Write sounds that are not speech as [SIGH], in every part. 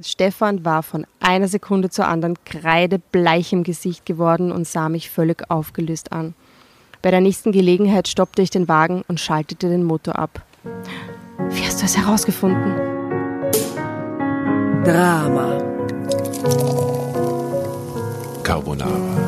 Stefan war von einer Sekunde zur anderen kreidebleich im Gesicht geworden und sah mich völlig aufgelöst an. Bei der nächsten Gelegenheit stoppte ich den Wagen und schaltete den Motor ab. Wie hast du es herausgefunden? Drama. Carbonara.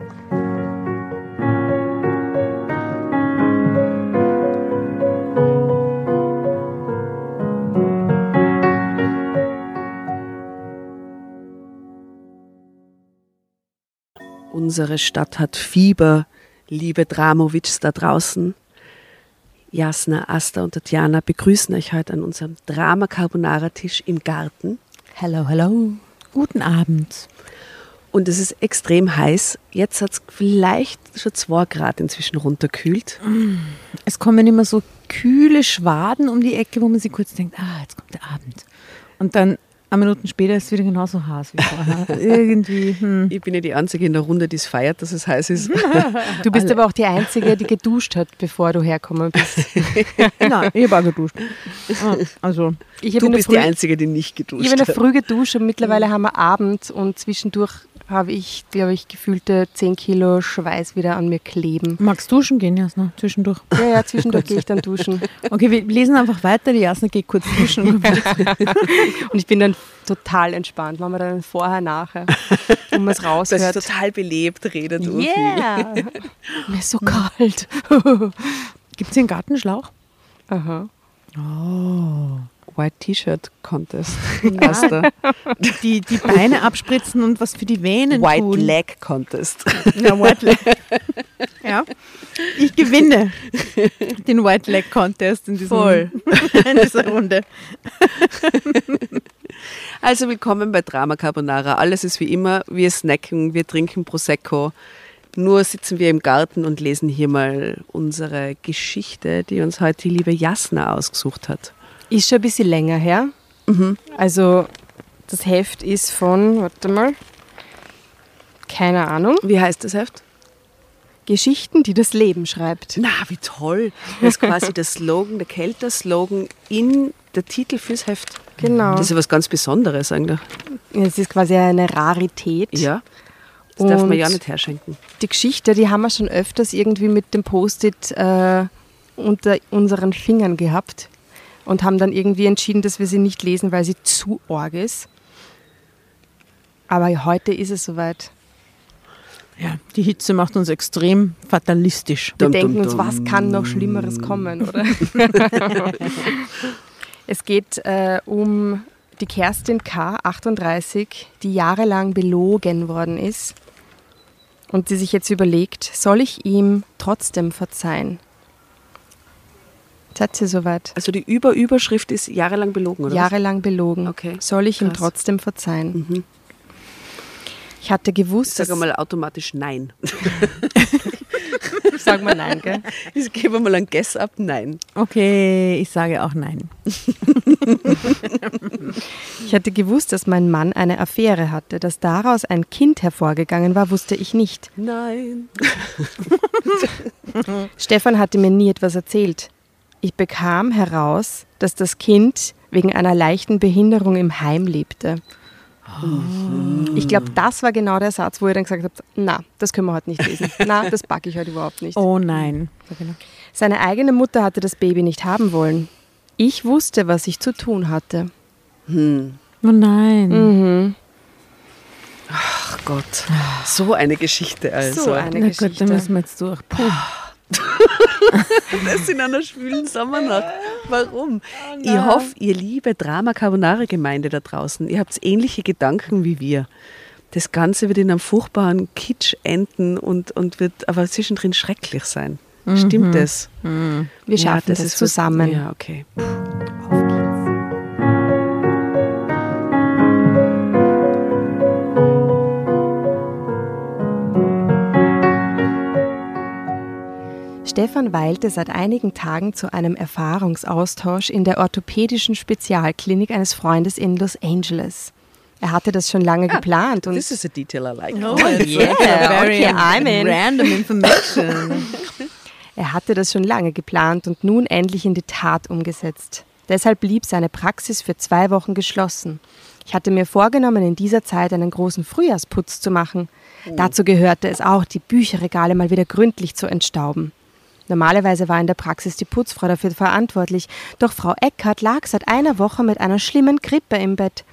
Unsere Stadt hat Fieber, liebe Dramovics da draußen. Jasna, Asta und Tatjana begrüßen euch heute an unserem Drama Carbonara Tisch im Garten. Hello, hello. Guten Abend. Und es ist extrem heiß. Jetzt hat es vielleicht schon zwei Grad inzwischen runterkühlt. Es kommen immer so kühle Schwaden um die Ecke, wo man sich kurz denkt, ah, jetzt kommt der Abend. Und dann eine Minuten später ist es wieder genauso heiß wie vorher. [LAUGHS] Irgendwie. Hm. Ich bin ja die Einzige in der Runde, die es feiert, dass es heiß ist. [LAUGHS] Du bist aber auch die Einzige, die geduscht hat, bevor du hergekommen bist. [LAUGHS] Nein, ich habe auch geduscht. Ah, Also, Ich Du bist Früh- die Einzige, die nicht geduscht Ich habe in der hat. Früh geduscht und mittlerweile haben wir Abend und zwischendurch habe ich, glaube ich, gefühlte 10 Kilo Schweiß wieder an mir kleben. magst duschen gehen, Jasna, zwischendurch? Ja, ja, zwischendurch gehe ich dann duschen. Okay, wir lesen einfach weiter. Die Jasna geht kurz duschen. Und ich bin dann total entspannt. Machen wir dann vorher, nachher, [LAUGHS] und man es Das ist raushört. total belebt, redet Urfi. Yeah! [LAUGHS] Mir ist so kalt. Gibt es hier einen Gartenschlauch? Aha. White T-Shirt Contest. [LAUGHS] Asta. Die, die Beine abspritzen und was für die Venen White tun. Leg Contest. Ja, White Leg. ja. Ich gewinne den White Leg Contest in, diesem, Voll. [LAUGHS] in dieser Runde. Also willkommen bei Drama Carbonara. Alles ist wie immer. Wir snacken, wir trinken Prosecco. Nur sitzen wir im Garten und lesen hier mal unsere Geschichte, die uns heute die liebe Jasna ausgesucht hat. Ist schon ein bisschen länger her. Also, das Heft ist von, warte mal, keine Ahnung, Wie heißt das Heft? Geschichten, die das Leben schreibt. Na, wie toll. Das ist quasi der Slogan, der Kelter-Slogan in der Titel fürs Heft. Genau. Das ist ja was ganz Besonderes eigentlich. Es ist quasi eine Rarität. Ja. Das darf man Und ja nicht herschenken. Die Geschichte, die haben wir schon öfters irgendwie mit dem Post-it äh, unter unseren Fingern gehabt und haben dann irgendwie entschieden, dass wir sie nicht lesen, weil sie zu arg ist. Aber heute ist es soweit. Ja, die Hitze macht uns extrem fatalistisch. Wir Dum, denken dum, uns, dum. was kann noch Schlimmeres kommen, oder? [LAUGHS] es geht äh, um die Kerstin K., 38, die jahrelang belogen worden ist und die sich jetzt überlegt, soll ich ihm trotzdem verzeihen? Seid ihr soweit? Also die Überüberschrift ist jahrelang belogen, oder? Jahrelang belogen. Okay, Soll ich ihm krass. trotzdem verzeihen? Mhm. Ich hatte gewusst, Ich sage mal automatisch nein. [LAUGHS] Sag mal nein, gell? [LAUGHS] Ich gebe mal ein Guess ab, nein. Okay, ich sage auch nein. [LAUGHS] Ich hatte gewusst, dass mein Mann eine Affäre hatte. Dass daraus ein Kind hervorgegangen war, wusste ich nicht. Nein. Stefan hatte mir nie etwas erzählt. Ich bekam heraus, dass das Kind wegen einer leichten Behinderung im Heim lebte. Ich glaube, das war genau der Satz, wo ihr dann gesagt habt, na, das können wir heute nicht lesen. Na, das packe ich heute überhaupt nicht. Oh nein. Seine eigene Mutter hatte das Baby nicht haben wollen. Ich wusste, was ich zu tun hatte. Oh nein. Ach Gott, so eine Geschichte also. So eine Na Geschichte. gut, dann müssen wir jetzt durch. Puh. [LAUGHS] Das in einer schwülen Sommernacht. Warum? ich hoffe, ihr liebe Drama Carbonara Gemeinde da draußen, ihr habt ähnliche Gedanken wie wir. Das Ganze wird in einem furchtbaren Kitsch enden und, und wird aber zwischendrin schrecklich sein. Stimmt das? Wir schaffen das, ist was- zusammen. Ja, okay. Stefan weilte seit einigen Tagen zu einem Erfahrungsaustausch in der orthopädischen Spezialklinik eines Freundes in Los Angeles. Er hatte das schon lange geplant und This is a detail I like. Oh, yeah, okay, I'm in. Random information. [LAUGHS] Er hatte das schon lange geplant und nun endlich in die Tat umgesetzt. Deshalb blieb seine Praxis für zwei Wochen geschlossen. Ich hatte mir vorgenommen, in dieser Zeit einen großen Frühjahrsputz zu machen. Dazu gehörte es auch, die Bücherregale mal wieder gründlich zu entstauben. Normalerweise war in der Praxis die Putzfrau dafür verantwortlich, doch Frau Eckert lag seit einer Woche mit einer schlimmen Grippe im Bett.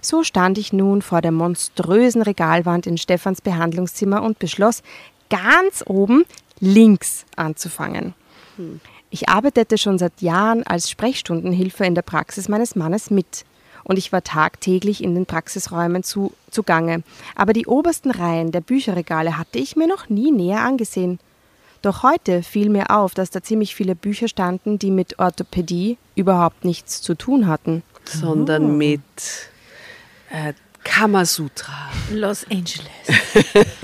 So stand ich nun vor der monströsen Regalwand in Stefans Behandlungszimmer und beschloss, ganz oben links anzufangen. Ich arbeitete schon seit Jahren als Sprechstundenhilfe in der Praxis meines Mannes mit. Und ich war tagtäglich in den Praxisräumen zu, zugange. Aber die obersten Reihen der Bücherregale hatte ich mir noch nie näher angesehen. Doch heute fiel mir auf, dass da ziemlich viele Bücher standen, die mit Orthopädie überhaupt nichts zu tun hatten. Sondern mit äh, Kamasutra. Los Angeles. [LAUGHS]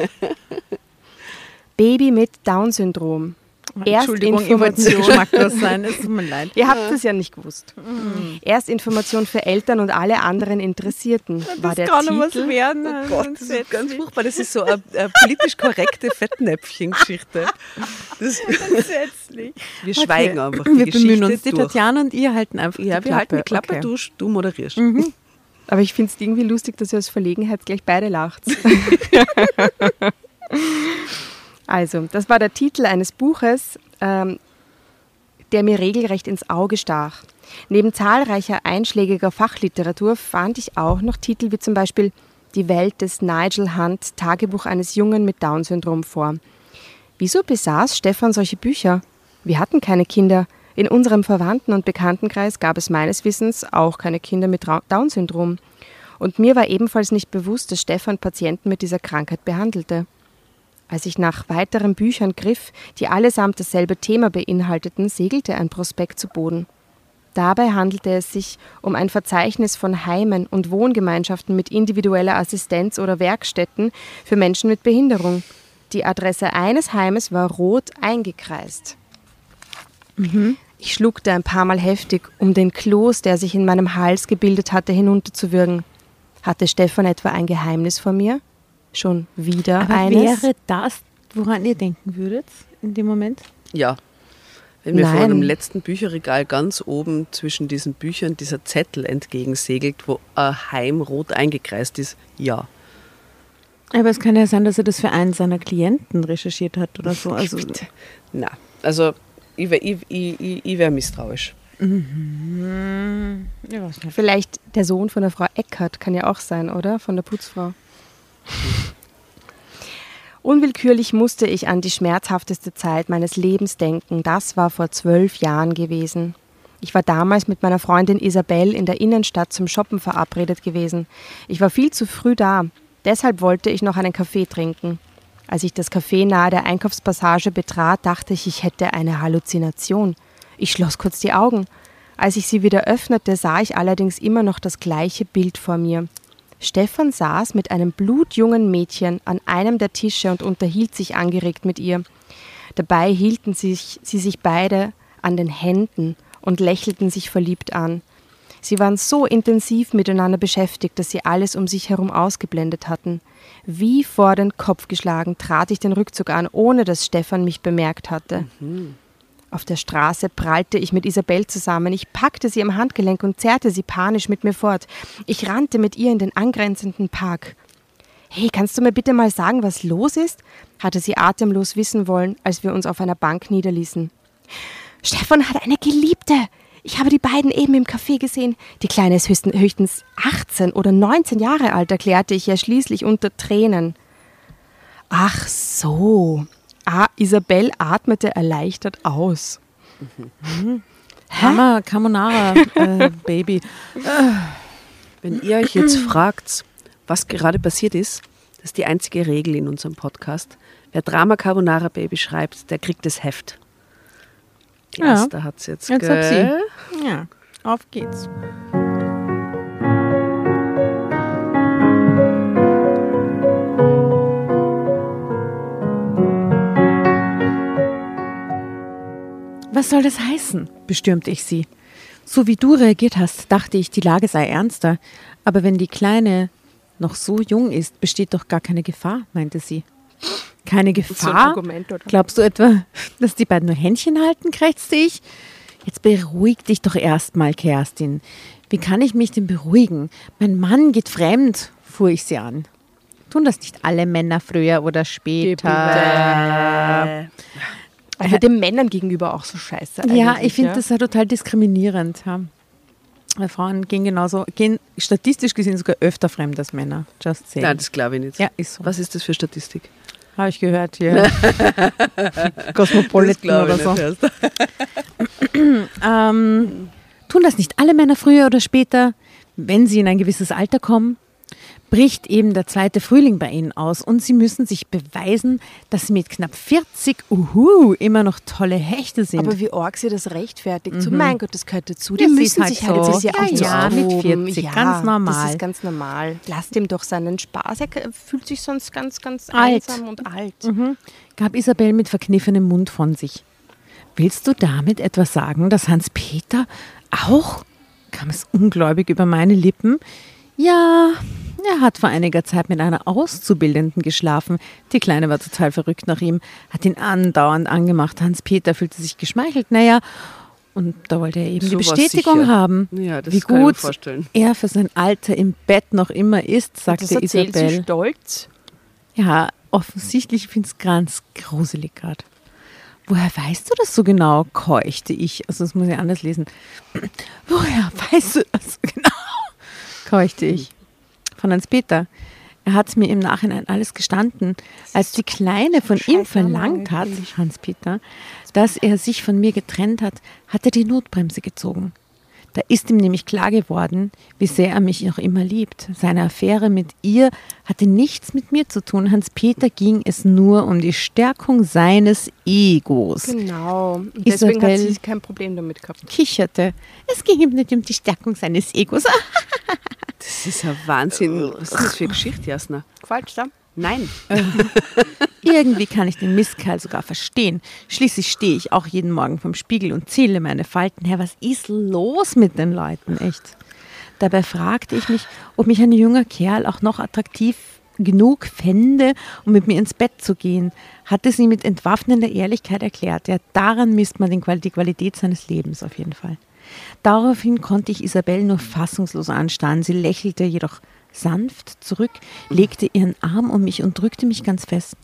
Baby mit Down-Syndrom. Entschuldigung, ihr wollt nicht geschmacklos sein, es tut mir [LAUGHS] leid. Ihr habt es ja nicht gewusst. Erstinformation für Eltern und alle anderen Interessierten war der Titel. werden. Oh Gott, das ist ganz furchtbar. Das ist so eine, eine politisch korrekte Fettnäpfchen-Geschichte. Das- [LAUGHS] Grundsätzlich. Wir schweigen einfach. Die Wir bemühen Geschichte uns. Die durch. Tatjana und ihr halten einfach Ja, die wir halten die Klappe. Klappe, Okay. du, du moderierst. Aber ich finde es irgendwie lustig, dass ihr aus Verlegenheit gleich beide lacht. [LAUGHS] also, das war der Titel eines Buches, ähm, der mir regelrecht ins Auge stach. Neben zahlreicher einschlägiger Fachliteratur fand ich auch noch Titel wie zum Beispiel Die Welt des Nigel Hunt, Tagebuch eines Jungen mit Down-Syndrom vor. Wieso besaß Stefan solche Bücher? Wir hatten keine Kinder. In unserem Verwandten- und Bekanntenkreis gab es meines Wissens auch keine Kinder mit Down-Syndrom. Und mir war ebenfalls nicht bewusst, dass Stefan Patienten mit dieser Krankheit behandelte. Als ich nach weiteren Büchern griff, die allesamt dasselbe Thema beinhalteten, segelte ein Prospekt zu Boden. Dabei handelte es sich um ein Verzeichnis von Heimen und Wohngemeinschaften mit individueller Assistenz oder Werkstätten für Menschen mit Behinderung. Die Adresse eines Heimes war rot eingekreist. Ich schluckte ein paar Mal heftig, um den Kloß, der sich in meinem Hals gebildet hatte, hinunterzuwürgen. Hatte Stefan etwa ein Geheimnis vor mir? Schon wieder Aber eines? wäre das, woran ihr denken würdet in dem Moment? Ja. Wenn mir vor dem letzten Bücherregal ganz oben zwischen diesen Büchern dieser Zettel entgegensegelt, wo ein Heim rot eingekreist ist, ja. Aber es kann ja sein, dass er das für einen seiner Klienten recherchiert hat oder so. Also, [LAUGHS] Na, also ich wäre ich, ich, ich, wär misstrauisch. nicht. Vielleicht der Sohn von der Frau Eckert kann ja auch sein, oder? Von der Putzfrau. Unwillkürlich musste ich an die schmerzhafteste Zeit meines Lebens denken. Das war vor zwölf Jahren gewesen. Ich war damals mit meiner Freundin Isabel in der Innenstadt zum Shoppen verabredet gewesen. Ich war viel zu früh da. Deshalb wollte ich noch einen Kaffee trinken. Als ich das Café nahe der Einkaufspassage betrat, dachte ich, ich hätte eine Halluzination. Ich schloss kurz die Augen. Als ich sie wieder öffnete, sah ich allerdings immer noch das gleiche Bild vor mir. Stefan saß mit einem blutjungen Mädchen an einem der Tische und unterhielt sich angeregt mit ihr. Dabei hielten sich, sie sich beide an den Händen und lächelten sich verliebt an. Sie waren so intensiv miteinander beschäftigt, dass sie alles um sich herum ausgeblendet hatten. Wie vor den Kopf geschlagen trat ich den Rückzug an, ohne dass Stefan mich bemerkt hatte. Auf der Straße prallte ich mit Isabel zusammen. Ich packte sie am Handgelenk und zerrte sie panisch mit mir fort. Ich rannte mit ihr in den angrenzenden Park. Hey, kannst du mir bitte mal sagen, was los ist? hatte sie atemlos wissen wollen, als wir uns auf einer Bank niederließen. Stefan hat eine Geliebte. Ich habe die beiden eben im Café gesehen. Die Kleine ist höchstens, höchstens 18 oder 19 Jahre alt, erklärte ich ja schließlich unter Tränen. Ach so. Isabel atmete erleichtert aus. Mama, Carbonara, äh, Baby. Wenn ihr euch jetzt fragt, was gerade passiert ist, das ist die einzige Regel in unserem Podcast. Wer Drama Carbonara Baby schreibt, der kriegt das Heft. Die Ja. Asta hat es jetzt. Jetzt hab sie. Ja, auf geht's. Was soll das heißen? bestürmte ich sie. So wie du reagiert hast, dachte ich, die Lage sei ernster. Aber wenn die Kleine noch so jung ist, besteht doch gar keine Gefahr, meinte sie. Keine So ein Gefahr? Argument, oder? Glaubst du etwa, dass die beiden nur Händchen halten, krächzte ich? Jetzt beruhig dich doch erstmal, Kerstin. Wie kann ich mich denn beruhigen? Mein Mann geht fremd, fuhr ich sie an. Tun das nicht alle Männer früher oder später? Äh, Also den Männern gegenüber auch so scheiße. Ja, ich finde ja. das ja total diskriminierend. Ja. Weil Frauen gehen genauso, gehen statistisch gesehen sogar öfter fremd als Männer. Just saying. Nein, das glaube ich nicht. ja, ist so. Was ist das für Statistik? Habe ich gehört hier. [LAUGHS] [LAUGHS] Cosmopolitan oder so. [CLEARS THROAT] Ähm, tun das nicht alle Männer früher oder später, wenn sie in ein gewisses Alter kommen? Bricht eben der zweite Frühling bei ihnen aus und sie müssen sich beweisen, dass sie mit knapp 40 uhu, immer noch tolle Hechte sind. Aber wie arg sie das rechtfertigt. So, mein Gott, das gehört dazu. Die Das müssen halt sich halt, so. ist ja auch Ja, so mit austoben. 40, ja, ganz normal. Das ist ganz normal. Lasst ihm doch seinen Spaß. Er fühlt sich sonst ganz, ganz Alt. einsam und alt. gab Isabel mit verkniffenem Mund von sich. Willst du damit etwas sagen, dass Hans-Peter auch? kam es ungläubig über meine Lippen. Ja, er hat vor einiger Zeit mit einer Auszubildenden geschlafen. Die Kleine war total verrückt nach ihm, hat ihn andauernd angemacht. Hans-Peter fühlte sich geschmeichelt. Naja, und da wollte er eben die Sowas Bestätigung haben, Ja, das wie gut vorstellen. er für sein Alter im Bett noch immer ist, Das sagte erzählt sie Isabel. stolz. Ja, offensichtlich finde ich es ganz gruselig gerade. Woher weißt du das so genau? keuchte ich. Also das muss ich anders lesen. [CLEARS THROAT] Woher weißt du das so genau? Keuchte ich. Von Hans-Peter. Er hat mir im Nachhinein alles gestanden, als die Kleine von ihm verlangt hat. Hans-Peter, dass er sich von mir getrennt hat, hat er die Notbremse gezogen. Da ist ihm nämlich klar geworden, wie sehr er mich noch immer liebt. Seine Affäre mit ihr hatte nichts mit mir zu tun. Hans-Peter ging es nur um die Stärkung seines Egos. Genau. Deswegen hat Isabel- sie kein Problem damit gehabt. Kicherte. Es ging ihm nicht um die Stärkung seines Egos. [LAUGHS] Das ist ein Wahnsinn. Was ist das für eine Geschichte, Jasna? Falsch, da? Nein. [LAUGHS] Irgendwie kann ich den Mistkerl sogar verstehen. Schließlich stehe ich auch jeden Morgen vom Spiegel und zähle meine Falten her. Was ist los mit den Leuten, echt? Dabei fragte ich mich, ob mich ein junger Kerl auch noch attraktiv genug fände, um mit mir ins Bett zu gehen, hatte sie mit entwaffnender Ehrlichkeit erklärt. Ja, daran misst man den Qual- die Qualität seines Lebens auf jeden Fall. Daraufhin konnte ich Isabel nur fassungslos anstarren. Sie lächelte jedoch sanft zurück, legte ihren Arm um mich und drückte mich ganz fest.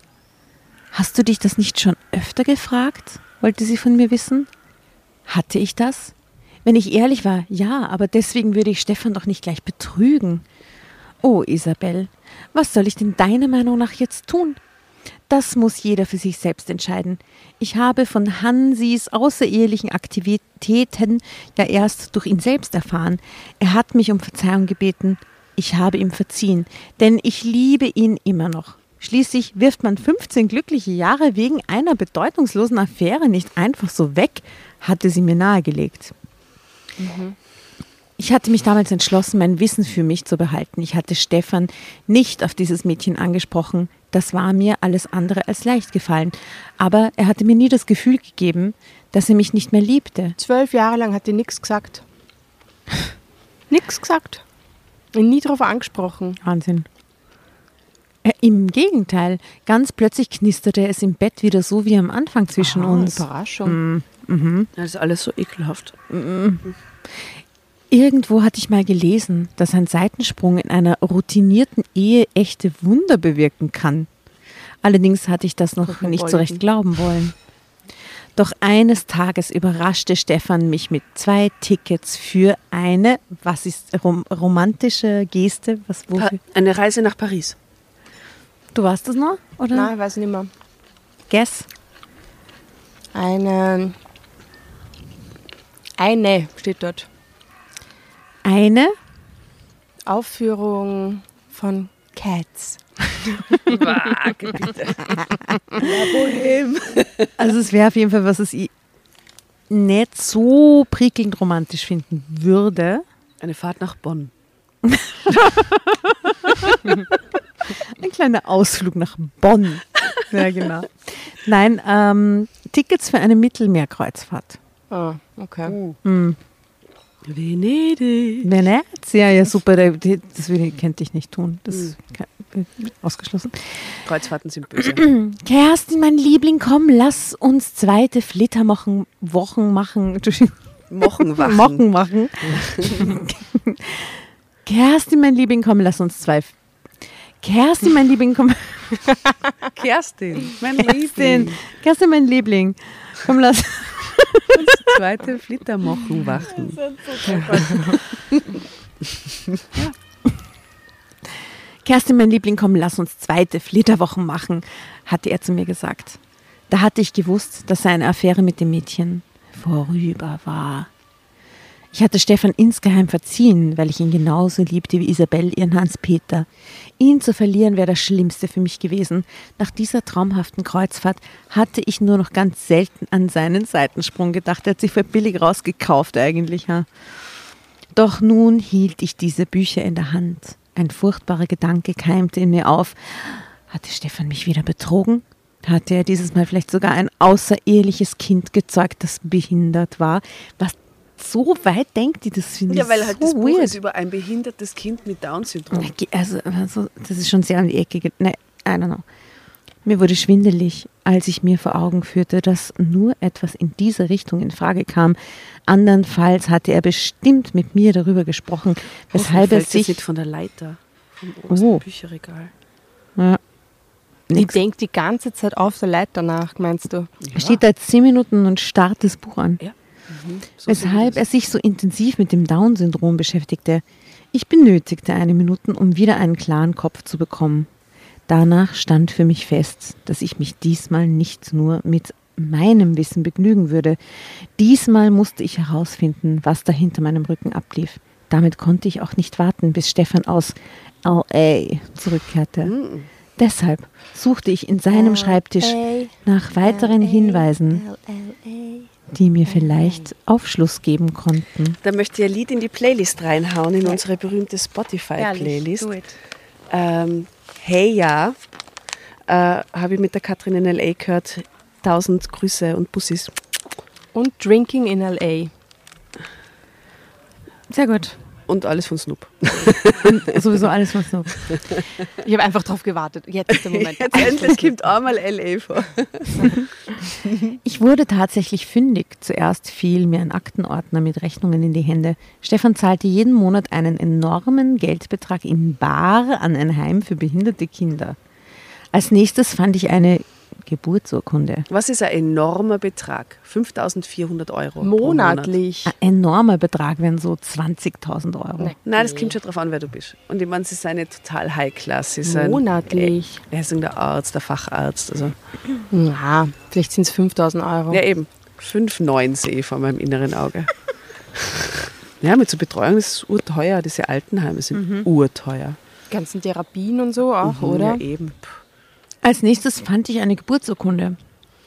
Hast du dich das nicht schon öfter gefragt? wollte sie von mir wissen. Hatte ich das? Wenn ich ehrlich war, ja, aber deswegen würde ich Stefan doch nicht gleich betrügen. Oh, Isabel, was soll ich denn deiner Meinung nach jetzt tun? Das muss jeder für sich selbst entscheiden. Ich habe von Hansis außerehelichen Aktivitäten ja erst durch ihn selbst erfahren. Er hat mich um Verzeihung gebeten. Ich habe ihm verziehen, denn ich liebe ihn immer noch. Schließlich wirft man 15 glückliche Jahre wegen einer bedeutungslosen Affäre nicht einfach so weg, hatte sie mir nahegelegt. Ich hatte mich damals entschlossen, mein Wissen für mich zu behalten. Ich hatte Stefan nicht auf dieses Mädchen angesprochen. Das war mir alles andere als leicht gefallen. Aber er hatte mir nie das Gefühl gegeben, dass er mich nicht mehr liebte. Zwölf Jahre lang hat die nichts gesagt. Nix gesagt. Und nie darauf angesprochen. Wahnsinn. Äh, Im Gegenteil, ganz plötzlich knisterte es im Bett wieder so wie am Anfang zwischen Ah, uns. Überraschung. Das ist alles so ekelhaft. Irgendwo hatte ich mal gelesen, dass ein Seitensprung in einer routinierten Ehe echte Wunder bewirken kann. Allerdings hatte ich das noch wir nicht so recht glauben wollen. Doch eines Tages überraschte Stefan mich mit zwei Tickets für eine, was ist rom romantische Geste? Was, wofür? eine Reise nach Paris. Du warst das noch? Oder? Nein, ich weiß nicht mehr. Guess? Eine. Eine steht dort. Eine? Aufführung von Cats. Also es wäre auf jeden Fall, was es ich nicht so prickelnd romantisch finden würde. Eine Fahrt nach Bonn. Ein kleiner Ausflug nach Bonn. Ja, genau. Nein, ähm, Tickets für eine Mittelmeerkreuzfahrt. Ah, okay. Hm. Venedig. Venezia, ja super, die- das würde, könnte ich nicht tun. Das ist ke- ausgeschlossen. Kreuzfahrten sind böse. [CLEARS THROAT] Kerstin, mein Liebling, komm, lass uns zweite Flitterwochen Wochen machen. Entschuldigung, Mochenwachen. [LAUGHS] Wochen machen. [LAUGHS] Kerstin, mein Liebling, komm, lass uns zwei. Kerstin, mein Liebling, komm. Kerstin, mein Kerstin, Liebling. Kerstin, mein Liebling. Komm, lass. Zweite Flittermochenwachen. Kerstin, mein Liebling, komm, lass uns zweite Flitterwochen machen, hatte er zu mir gesagt. Da hatte ich gewusst, dass seine Affäre mit dem Mädchen vorüber war. Ich hatte Stefan insgeheim verziehen, weil ich ihn genauso liebte wie Isabel ihren Hans-Peter. Ihn zu verlieren wäre das Schlimmste für mich gewesen. Nach dieser traumhaften Kreuzfahrt hatte ich nur noch ganz selten an seinen Seitensprung gedacht. Er hat sich für billig rausgekauft eigentlich. Ha? Doch nun hielt ich diese Bücher in der Hand. Ein furchtbarer Gedanke keimte in mir auf. Hatte Stefan mich wieder betrogen? Hatte er dieses Mal vielleicht sogar ein außereheliches Kind gezeugt, das behindert war? Was so weit denkt die, das finde ich Ja, weil halt so das Buch weird. ist über ein behindertes Kind mit Down-Syndrom. Also, also, das ist schon sehr an die Ecke. ge- Ne, I don't know. Mir wurde schwindelig, als ich mir vor Augen führte, dass nur etwas in diese Richtung in Frage kam. Andernfalls hatte er bestimmt mit mir darüber gesprochen, weshalb er sich. nicht von der Leiter vom Oh. Bücherregal. Ja, Ich nix. denke die ganze Zeit auf der Leiter nach, meinst du? Er steht da jetzt zehn Minuten und starrt das Buch an. Ja. Mhm. So weshalb er sich so intensiv mit dem Down-Syndrom beschäftigte. Ich benötigte eine Minute, um wieder einen klaren Kopf zu bekommen. Danach stand für mich fest, dass ich mich diesmal nicht nur mit meinem Wissen begnügen würde. Diesmal musste ich herausfinden, was da hinter meinem Rücken ablief. Damit konnte ich auch nicht warten, bis Stefan aus LA zurückkehrte. Mhm. Deshalb suchte ich in seinem Schreibtisch nach weiteren Hinweisen, die mir vielleicht Aufschluss geben konnten. Da möchte ich ein Lied in die Playlist reinhauen, in unsere berühmte Spotify-Playlist. Ähm, hey ja, äh, habe ich mit der Katrin in L.A. gehört. Tausend Grüße und Bussis. Und Drinking in L.A. Sehr gut. Und alles von Snoop. Sowieso alles, was so. Ich habe einfach drauf gewartet. Jetzt ist der Moment. Jetzt endlich kommt einmal L.A. vor. [LAUGHS] Ich wurde tatsächlich fündig. Zuerst fiel mir ein Aktenordner mit Rechnungen in die Hände. Stefan zahlte jeden Monat einen enormen Geldbetrag in Bar an ein Heim für behinderte Kinder. Als nächstes fand ich eine Geburtsurkunde. Was ist ein enormer Betrag? 5400 Euro. pro Monat. Monatlich. Ein enormer Betrag wären so 20.000 Euro. Nein, das kommt schon drauf an, wer du bist. Und ich meine, sie sind nicht total High-Class. Monatlich. Er ist der Arzt, der Facharzt. Also. Ja, vielleicht sind es 5000 Euro. Ja, eben. 5,9 sehe ich vor meinem inneren Auge. [LAUGHS] ja, mit so Betreuung das ist urteuer. Diese Altenheime sind urteuer. ganzen Therapien und so auch, Mhm, oder? Ja, eben. Als nächstes fand ich eine Geburtsurkunde.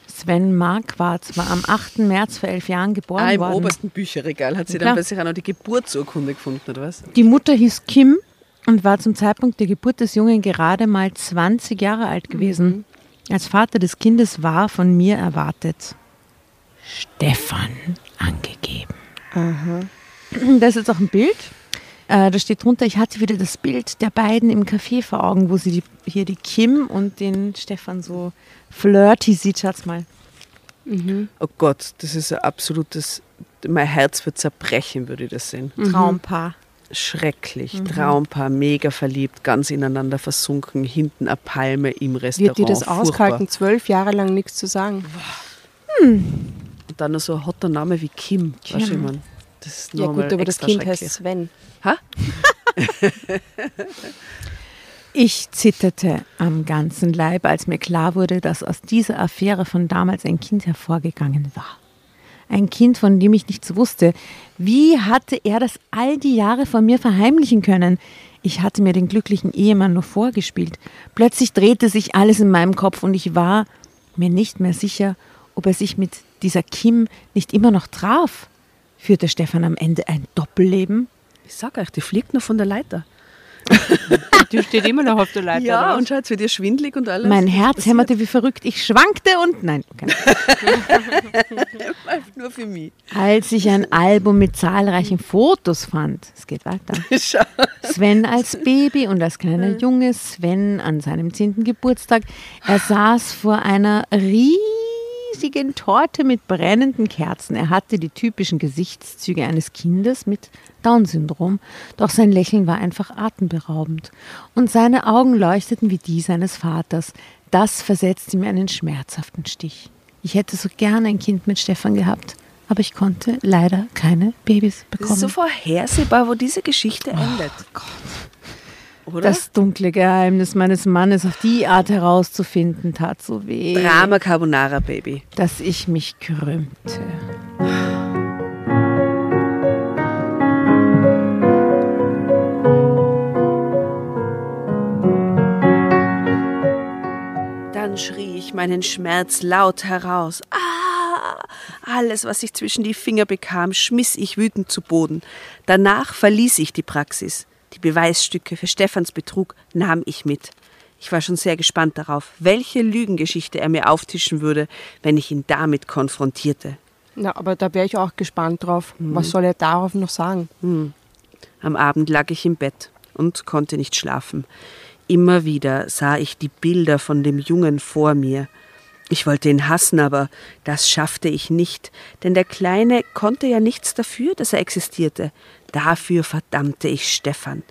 Sven Marquardt war am 8. März vor elf Jahren geboren Ah, im worden. obersten Bücherregal hat sie dann bei sich auch noch die Geburtsurkunde gefunden, oder was? Die Mutter hieß Kim und war zum Zeitpunkt der Geburt des Jungen gerade mal 20 Jahre alt gewesen. Als Vater des Kindes war von mir erwartet Stefan angegeben. Da ist jetzt auch ein Bild. Äh, da steht drunter, ich hatte wieder das Bild der beiden im Café vor Augen, wo sie die, hier die Kim und den Stefan so flirty sieht. Schaut's mal. Oh Gott, das ist ein absolutes. Mein Herz wird zerbrechen, würde ich das sehen. Traumpaar. Schrecklich. Traumpaar, mega verliebt, ganz ineinander versunken, hinten eine Palme im Restaurant. Wird dir das Furchtbar. ausgehalten, zwölf Jahre lang nichts zu sagen? Und dann noch so ein hotter Name wie Kim. Weißt du, ich mein, das ist Ja gut, aber das Kind heißt Sven. Ha? [LAUGHS] Ich zitterte am ganzen Leib, als mir klar wurde, dass aus dieser Affäre von damals ein Kind hervorgegangen war. Ein Kind, von dem ich nichts wusste. Wie hatte er das all die Jahre von mir verheimlichen können? Ich hatte mir den glücklichen Ehemann nur vorgespielt. Plötzlich drehte sich alles in meinem Kopf und ich war mir nicht mehr sicher, ob er sich mit dieser Kim nicht immer noch traf. Führte Stefan am Ende ein Doppelleben? Ich sag euch, die fliegt noch von der Leiter. [LAUGHS] Die steht immer noch auf der Leiter. Ja, und schaut, es wird ihr schwindlig und alles. Mein Herz hämmerte wie verrückt. Ich schwankte und nein. Nur für mich. Als ich ein Album mit zahlreichen Fotos fand, es geht weiter. [LAUGHS] Sven als Baby und als kleiner Junge, Sven an seinem 10. Geburtstag. Er saß vor einer riesigen Torte mit brennenden Kerzen. Er hatte die typischen Gesichtszüge eines Kindes mit Down-Syndrom, doch sein Lächeln war einfach atemberaubend. Und seine Augen leuchteten wie die seines Vaters. Das versetzte mir einen schmerzhaften Stich. Ich hätte so gerne ein Kind mit Stefan gehabt, aber ich konnte leider keine Babys bekommen. ist so vorhersehbar, wo diese Geschichte endet. Oder? Das dunkle Geheimnis meines Mannes auf die Art herauszufinden, tat so weh, Drama Carbonara Baby. dass ich mich krümmte. Dann schrie ich meinen Schmerz laut heraus. Ah! Alles, was ich zwischen die Finger bekam, schmiss ich wütend zu Boden. Danach verließ ich die Praxis. Die Beweisstücke für Stefans Betrug nahm ich mit. Ich war schon sehr gespannt darauf, welche Lügengeschichte er mir auftischen würde, wenn ich ihn damit konfrontierte. Na, aber da wäre ich auch gespannt drauf. Was soll er darauf noch sagen? Am Abend lag ich im Bett und konnte nicht schlafen. Immer wieder sah ich die Bilder von dem Jungen vor mir. Ich wollte ihn hassen, aber das schaffte ich nicht, denn der Kleine konnte ja nichts dafür, dass er existierte. Dafür verdammte ich Stefan.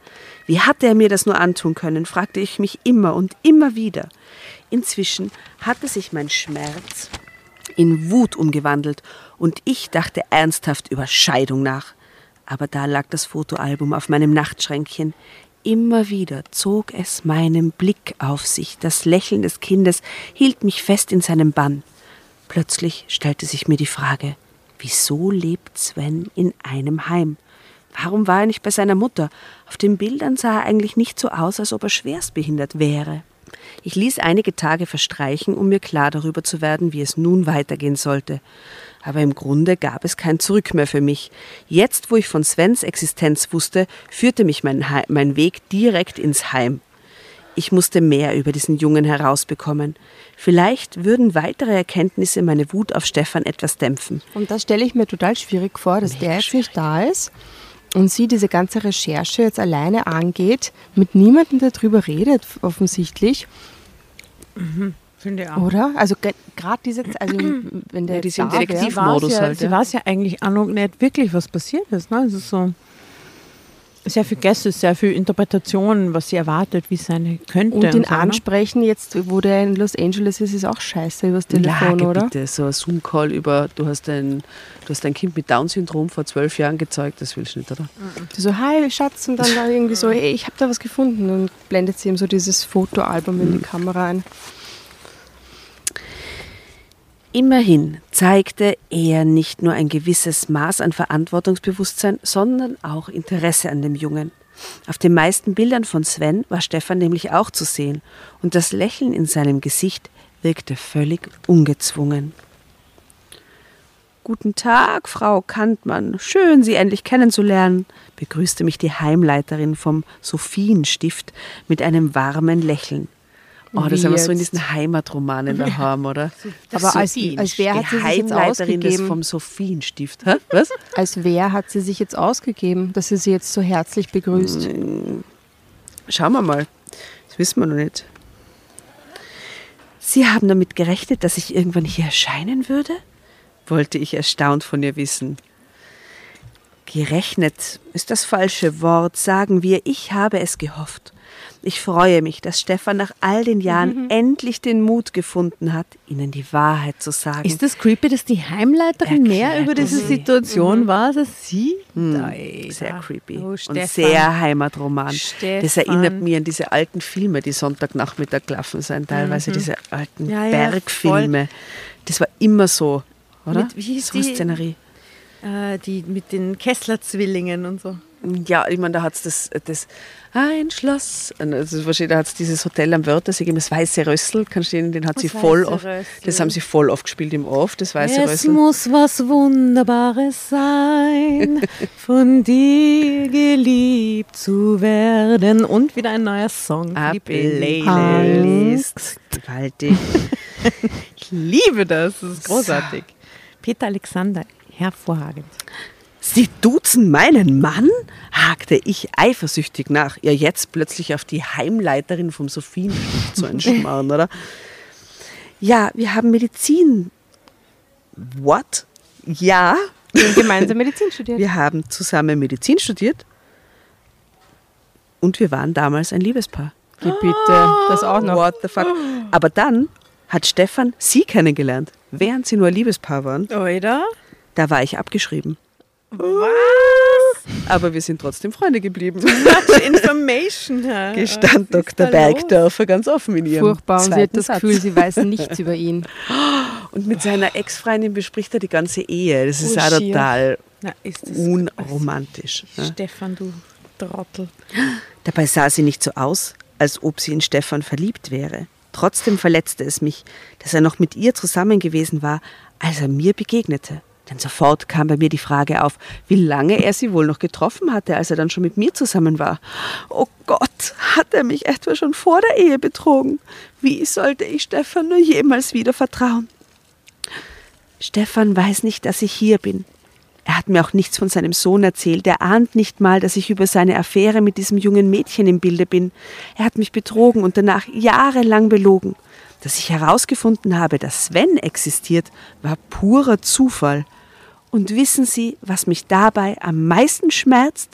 Wie hatte er mir das nur antun können, fragte ich mich immer und immer wieder. Inzwischen hatte sich mein Schmerz in Wut umgewandelt und ich dachte ernsthaft über Scheidung nach. Aber da lag das Fotoalbum auf meinem Nachtschränkchen. Immer wieder zog es meinen Blick auf sich. Das Lächeln des Kindes hielt mich fest in seinem Bann. Plötzlich stellte sich mir die Frage, wieso lebt Sven in einem Heim? Warum war er nicht bei seiner Mutter? Auf den Bildern sah er eigentlich nicht so aus, als ob er schwerstbehindert wäre. Ich ließ einige Tage verstreichen, um mir klar darüber zu werden, wie es nun weitergehen sollte. Aber im Grunde gab es kein Zurück mehr für mich. Jetzt, wo ich von Svens Existenz wusste, führte mich mein, Hei- mein Weg direkt ins Heim. Ich musste mehr über diesen Jungen herausbekommen. Vielleicht würden weitere Erkenntnisse meine Wut auf Stefan etwas dämpfen. Und das stelle ich mir total schwierig vor, dass der jetzt nicht da ist und sie diese ganze Recherche jetzt alleine angeht, mit niemandem darüber redet, offensichtlich, Finde ich oder? Also gerade diese, also [CLEARS THROAT] wenn der Ja, die jetzt sind da Detektiv- wär, Modus ja, halt, sie ja. weiß ja eigentlich auch noch nicht wirklich, was passiert ist. Ne? Es ist so sehr viel Gäste, sehr viel Interpretation, was sie erwartet, wie es sein könnte. und ihn so, ne? ansprechen jetzt, wo der in Los Angeles ist, ist auch scheiße übers Telefon, Lage oder? bitte, so ein Zoom-Call über, du hast, ein, du hast ein Kind mit Down-Syndrom vor zwölf Jahren gezeugt, das willst du nicht, oder? Die so, hi Schatz, und dann da irgendwie so, hey, ich habe da was gefunden und blendet sie ihm so dieses Fotoalbum in die Kamera ein. Immerhin zeigte er nicht nur ein gewisses Maß an Verantwortungsbewusstsein, sondern auch Interesse an dem Jungen. Auf den meisten Bildern von Sven war Stefan nämlich auch zu sehen, und das Lächeln in seinem Gesicht wirkte völlig ungezwungen. Guten Tag, Frau Kantmann. Schön, Sie endlich kennenzulernen, begrüßte mich die Heimleiterin vom Sophienstift mit einem warmen Lächeln. Oh, das haben wir so in diesen Heimatromanen daheim, oder? Aber als, als wer hat sie sich jetzt Heimleiterin des ausgegeben? vom Sophienstift. Hä? Was? Als wer hat sie sich jetzt ausgegeben, dass sie sie jetzt so herzlich begrüßt? Schauen wir mal. Das wissen wir noch nicht. Sie haben damit gerechnet, dass ich irgendwann hier erscheinen würde? wollte ich erstaunt von ihr wissen. Gerechnet ist das falsche Wort, sagen wir, ich habe es gehofft. Ich freue mich, dass Stefan nach all den Jahren Mhm. endlich den Mut gefunden hat, ihnen die Wahrheit zu sagen. Ist das creepy, dass die Heimleiterin mehr Erklärt über diese sie. Situation weiß als sie? sehr creepy Oh, und sehr Heimatroman. Das Stefan. erinnert mich an diese alten Filme, die Sonntagnachmittag gelaufen sind, teilweise diese alten Mhm. Ja, ja, Bergfilme. Das war immer so, oder? Mit- wie hieß so die? Szenerie. Äh, die mit den Kessler-Zwillingen und so. Ja, ich meine, da hat es das, das ein Schloss, also wahrscheinlich, da hat es dieses Hotel am Wörthersee gegeben, das Weiße Rössel, kannst du den, den hat Das sie voll oft, das haben sie voll oft gespielt im Off, das Weiße es Rössel. muss was Wunderbares sein, [LAUGHS] von dir geliebt zu werden. Und wieder ein neuer Song für die Playlist. Playlist. Gewaltig. [LAUGHS] Ich liebe das, das ist großartig. Peter Alexander, hervorragend. Sie duzen meinen Mann? hakte ich eifersüchtig nach, ihr jetzt plötzlich auf die Heimleiterin vom Sophienstift zu entschmarren, oder? Ja, wir haben Medizin. What? Ja, Wir haben gemeinsam Medizin studiert. wir haben zusammen Medizin studiert und wir waren damals ein Liebespaar. Geh bitte, das auch noch. What the fuck? Aber dann hat Stefan sie kennengelernt, während sie nur ein Liebespaar waren. Oder? Da war ich abgeschrieben. Was? Aber wir sind trotzdem Freunde geblieben. Much information. Herr. Gestand Dr. Bergdörfer ganz offen in ihrem Furchtbar. Und sie hat das Satz. Gefühl, sie weiß nichts über ihn. [GASPS] Und mit seiner Ex-Freundin bespricht er die ganze Ehe. Das ist Oh, auch schier. total? Na, ist das unromantisch. ne? Stefan, du Trottel. [GASPS] Dabei sah sie nicht so aus, als ob sie in Stefan verliebt wäre. Trotzdem verletzte es mich, dass er noch mit ihr zusammen gewesen war, als er mir begegnete. Denn sofort kam bei mir die Frage auf, wie lange er sie wohl noch getroffen hatte, als er dann schon mit mir zusammen war. Oh Gott, hat er mich etwa schon vor der Ehe betrogen? Wie sollte ich Stefan nur jemals wieder vertrauen? Stefan weiß nicht, dass ich hier bin. Er hat mir auch nichts von seinem Sohn erzählt. Er ahnt nicht mal, dass ich über seine Affäre mit diesem jungen Mädchen im Bilde bin. Er hat mich betrogen und danach jahrelang belogen. Dass ich herausgefunden habe, dass Sven existiert, war purer Zufall. Und wissen Sie, was mich dabei am meisten schmerzt?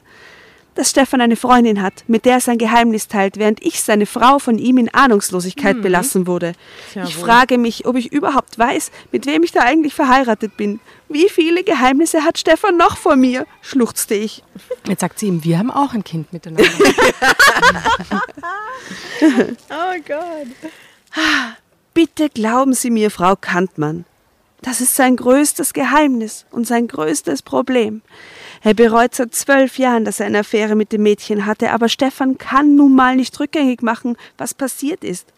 Dass Stefan eine Freundin hat, mit der er sein Geheimnis teilt, während ich seine Frau von ihm in Ahnungslosigkeit belassen wurde. Tja, ich frage mich, ob ich überhaupt weiß, mit wem ich da eigentlich verheiratet bin. Wie viele Geheimnisse hat Stefan noch vor mir? schluchzte ich. Jetzt sagt sie ihm, wir haben auch ein Kind miteinander. [LAUGHS] Oh Gott. Bitte glauben Sie mir, Frau Kantmann. Das ist sein größtes Geheimnis und sein größtes Problem. Er bereut seit zwölf Jahren, dass er eine Affäre mit dem Mädchen hatte, aber Stefan kann nun mal nicht rückgängig machen, was passiert ist.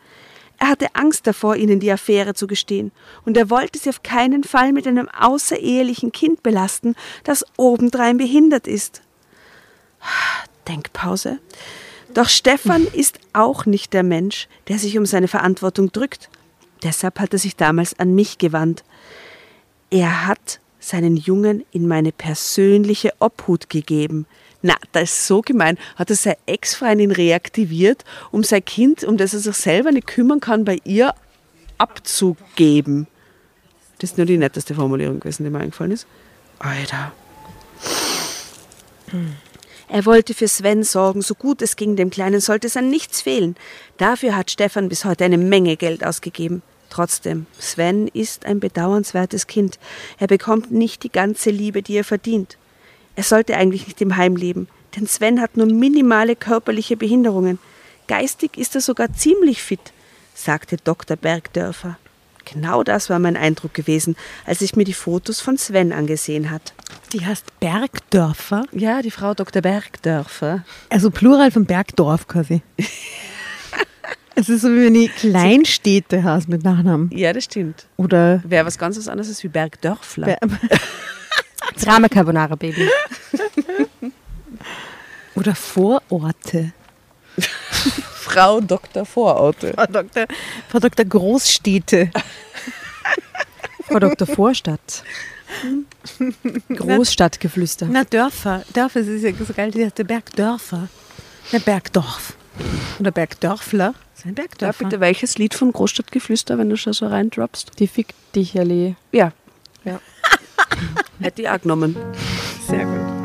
Er hatte Angst davor, ihnen die Affäre zu gestehen, und er wollte sie auf keinen Fall mit einem außerehelichen Kind belasten, das obendrein behindert ist. Denkpause. Doch Stefan ist auch nicht der Mensch, der sich um seine Verantwortung drückt. Deshalb hat er sich damals an mich gewandt. Er hat seinen Jungen in meine persönliche Obhut gegeben. Na, das ist so gemein. Hat er seine Ex-Freundin reaktiviert, um sein Kind, um das er sich selber nicht kümmern kann, bei ihr abzugeben. Das ist nur die netteste Formulierung gewesen, die mir eingefallen ist. Alter. Er wollte für Sven sorgen, so gut es ging, dem Kleinen sollte es an nichts fehlen. Dafür hat Stefan bis heute eine Menge Geld ausgegeben. Trotzdem, Sven ist ein bedauernswertes Kind. Er bekommt nicht die ganze Liebe, die er verdient. Er sollte eigentlich nicht im Heim leben, denn Sven hat nur minimale körperliche Behinderungen. Geistig ist er sogar ziemlich fit, sagte Dr. Bergdörfer. Genau das war mein Eindruck gewesen, als ich mir die Fotos von Sven angesehen hat. Die heißt Bergdörfer. Ja, die Frau Dr. Bergdörfer. Also Plural von Bergdorf quasi. [LAUGHS] es ist so wie wenn die Kleinstädte hast mit Nachnamen. Ja, das stimmt. Oder Wäre was ganz was anderes als wie Bergdörfler. Ber [LAUGHS] Drama Carbonara Baby. [LAUGHS] oder Vororte. [LAUGHS] Frau Dr. Vororte. Frau Dr. Frau Dr. Großstädte. Frau Dr. Vorstadt. Großstadtgeflüster. Na, Dörfer. Dörfer, das ist ja so geil, die Bergdörfer. Der Bergdorf. Oder Bergdörfler. Das ist ein Ja, bitte, welches Lied von Großstadtgeflüster, wenn du schon so reindroppst? Die Fick dich, Allee. Ja. Ja. [LAUGHS] Hätte ich auch genommen. Sehr gut.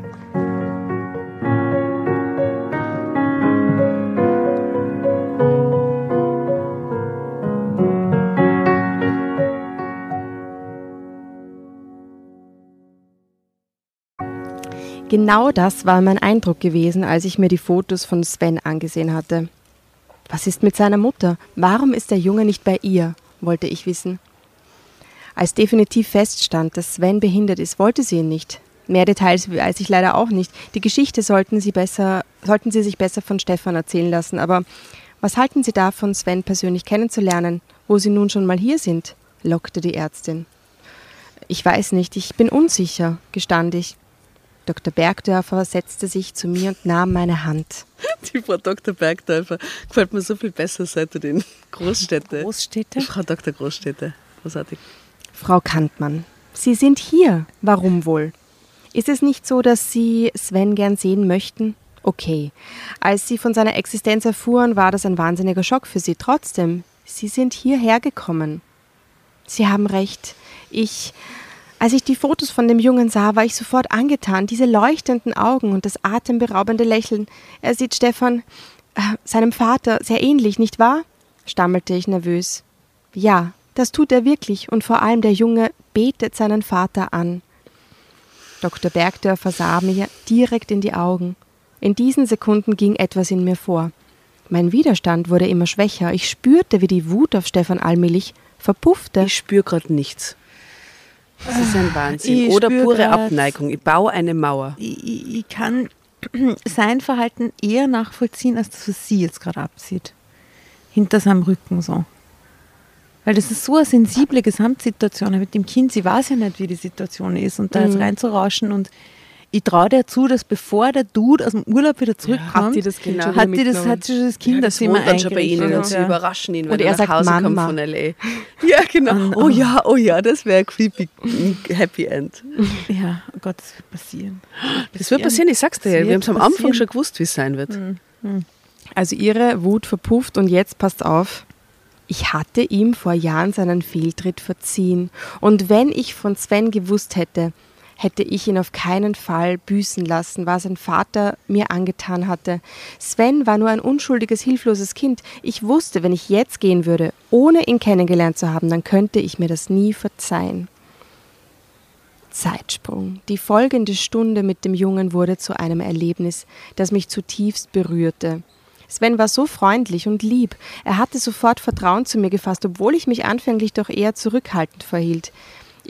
Genau das war mein Eindruck gewesen, als ich mir die Fotos von Sven angesehen hatte. Was ist mit seiner Mutter? Warum ist der Junge nicht bei ihr? wollte ich wissen. Als definitiv feststand, dass Sven behindert ist, wollte sie ihn nicht. Mehr Details weiß ich leider auch nicht. Die Geschichte sollten Sie, besser, sollten sie sich besser von Stefan erzählen lassen. Aber was halten Sie davon, Sven persönlich kennenzulernen, wo Sie nun schon mal hier sind? lockte die Ärztin. Ich weiß nicht, ich bin unsicher, gestand ich. Dr. Bergdörfer setzte sich zu mir und nahm meine Hand. Die Frau Dr. Bergdörfer gefällt mir so viel besser seit den Großstädte. Großstädte? Frau Dr. Großstädte. Großartig. Frau Kantmann, Sie sind hier. Warum wohl? Ist es nicht so, dass Sie Sven gern sehen möchten? Okay. Als Sie von seiner Existenz erfuhren, war das ein wahnsinniger Schock für Sie. Trotzdem, Sie sind hierher gekommen. Sie haben recht. Ich als ich die Fotos von dem Jungen sah, war ich sofort angetan. Diese leuchtenden Augen und das atemberaubende Lächeln. Er sieht Stefan, äh, seinem Vater, sehr ähnlich, nicht wahr? stammelte ich nervös. Ja, das tut er wirklich, und vor allem der Junge betet seinen Vater an. Dr. Bergdörfer sah mir direkt in die Augen. In diesen Sekunden ging etwas in mir vor. Mein Widerstand wurde immer schwächer. Ich spürte, wie die Wut auf Stefan allmählich verpuffte. Ich spüre gerade nichts. Das ist ein Wahnsinn. Ich Oder pure Abneigung. Ich baue eine Mauer. Ich, ich, ich, kann [CLEARS THROAT] sein Verhalten eher nachvollziehen, als das, was sie jetzt gerade absieht. Hinter seinem Rücken so. Weil das ist so eine sensible Gesamtsituation mit dem Kind. Sie weiß ja nicht, wie die Situation ist. Und da mhm. jetzt reinzurauschen und ich traue dir zu, dass bevor der Dude aus dem Urlaub wieder zurückkommt, ja, hat die das Kind schon hat die das, hat sie das Kind ja, das immer dann schon bei ihnen und sie ja. überraschen ihn, wenn und er, nach Hause Mama. kommt von L.A. [LAUGHS] Ja, genau. Und, oh ja, oh ja, das wäre ein creepy [LAUGHS] Happy End. Ja, oh Gott, das wird passieren. Das, das wird passieren, ich sag's dir. ja. Wir haben es am Anfang schon gewusst, wie es sein wird. Mhm. Also ihre Wut verpufft und jetzt passt auf. Ich hatte ihm vor Jahren seinen Fehltritt verziehen. Und wenn ich von Sven gewusst hätte, hätte ich ihn auf keinen Fall büßen lassen, was sein Vater mir angetan hatte. Sven war nur ein unschuldiges, hilfloses Kind. Ich wusste, wenn ich jetzt gehen würde, ohne ihn kennengelernt zu haben, dann könnte ich mir das nie verzeihen. Zeitsprung. Die folgende Stunde mit dem Jungen wurde zu einem Erlebnis, das mich zutiefst berührte. Sven war so freundlich und lieb. Er hatte sofort Vertrauen zu mir gefasst, obwohl ich mich anfänglich doch eher zurückhaltend verhielt.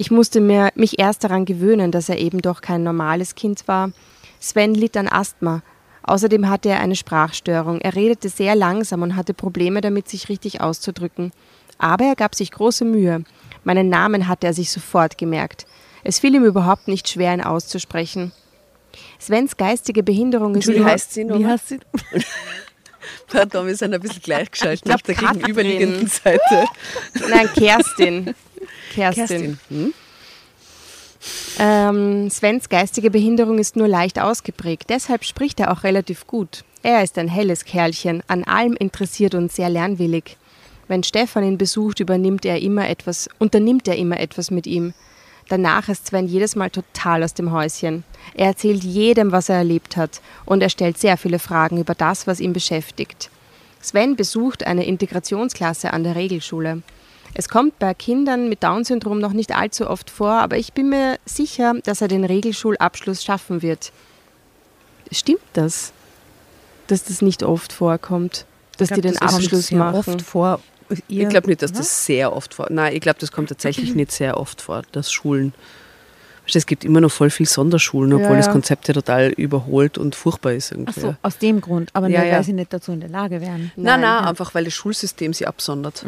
Ich musste mir, mich erst daran gewöhnen, dass er eben doch kein normales Kind war. Sven litt an Asthma. Außerdem hatte er eine Sprachstörung. Er redete sehr langsam und hatte Probleme damit, sich richtig auszudrücken. Aber er gab sich große Mühe. Meinen Namen hatte er sich sofort gemerkt. Es fiel ihm überhaupt nicht schwer, ihn auszusprechen. Svens geistige Behinderung ist. Wie heißt sie noch? Wie heißt sie? [LAUGHS] Pardon, wir sind ein bisschen gleichgeschaltet auf der gegenüberliegenden Seite. Nein, Kerstin. Kerstin. Kerstin. Hm? Ähm, Svens geistige Behinderung ist nur leicht ausgeprägt, deshalb spricht er auch relativ gut. Er ist ein helles Kerlchen, an allem interessiert und sehr lernwillig. Wenn Stefan ihn besucht, übernimmt er immer etwas, unternimmt er immer etwas mit ihm. Danach ist Sven jedes Mal total aus dem Häuschen. Er erzählt jedem, was er erlebt hat, und er stellt sehr viele Fragen über das, was ihn beschäftigt. Sven besucht eine Integrationsklasse an der Regelschule. Es kommt bei Kindern mit Down-Syndrom noch nicht allzu oft vor, aber ich bin mir sicher, dass er den Regelschulabschluss schaffen wird. Stimmt das, dass das nicht oft vorkommt, dass glaub, die den das Abschluss machen? Oft vor. Ich glaube nicht, dass das sehr oft vor. Nein, ich glaube, das kommt tatsächlich nicht sehr oft vor, dass Schulen Es gibt immer noch voll viel Sonderschulen, obwohl Ja, das ja. Konzept ja total überholt und furchtbar ist Ach irgendwie. so, aus dem Grund. Aber Ja, nur, ja. weil sie nicht dazu in der Lage wären. Nein, nein, Nein. einfach weil das Schulsystem sie absondert.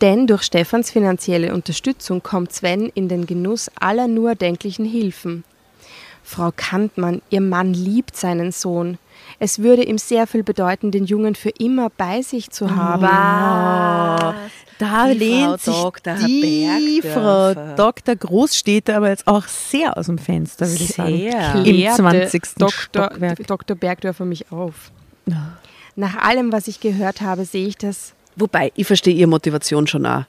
Denn durch Stefans finanzielle Unterstützung kommt Sven in den Genuss aller nur erdenklichen Hilfen. Frau Kantmann, ihr Mann liebt seinen Sohn. Es würde ihm sehr viel bedeuten, den Jungen für immer bei sich zu haben. Da Die lehnt Frau sich Dr. die. Frau Dr. Großstädter aber jetzt auch sehr aus dem Fenster, würde ich sagen. Sehr. Im Klärte 20. Dr. Stockwerk. Dr. Bergdörfer mich auf. Nach allem, was ich gehört habe, sehe ich das. Wobei, ich verstehe ihre Motivation schon auch.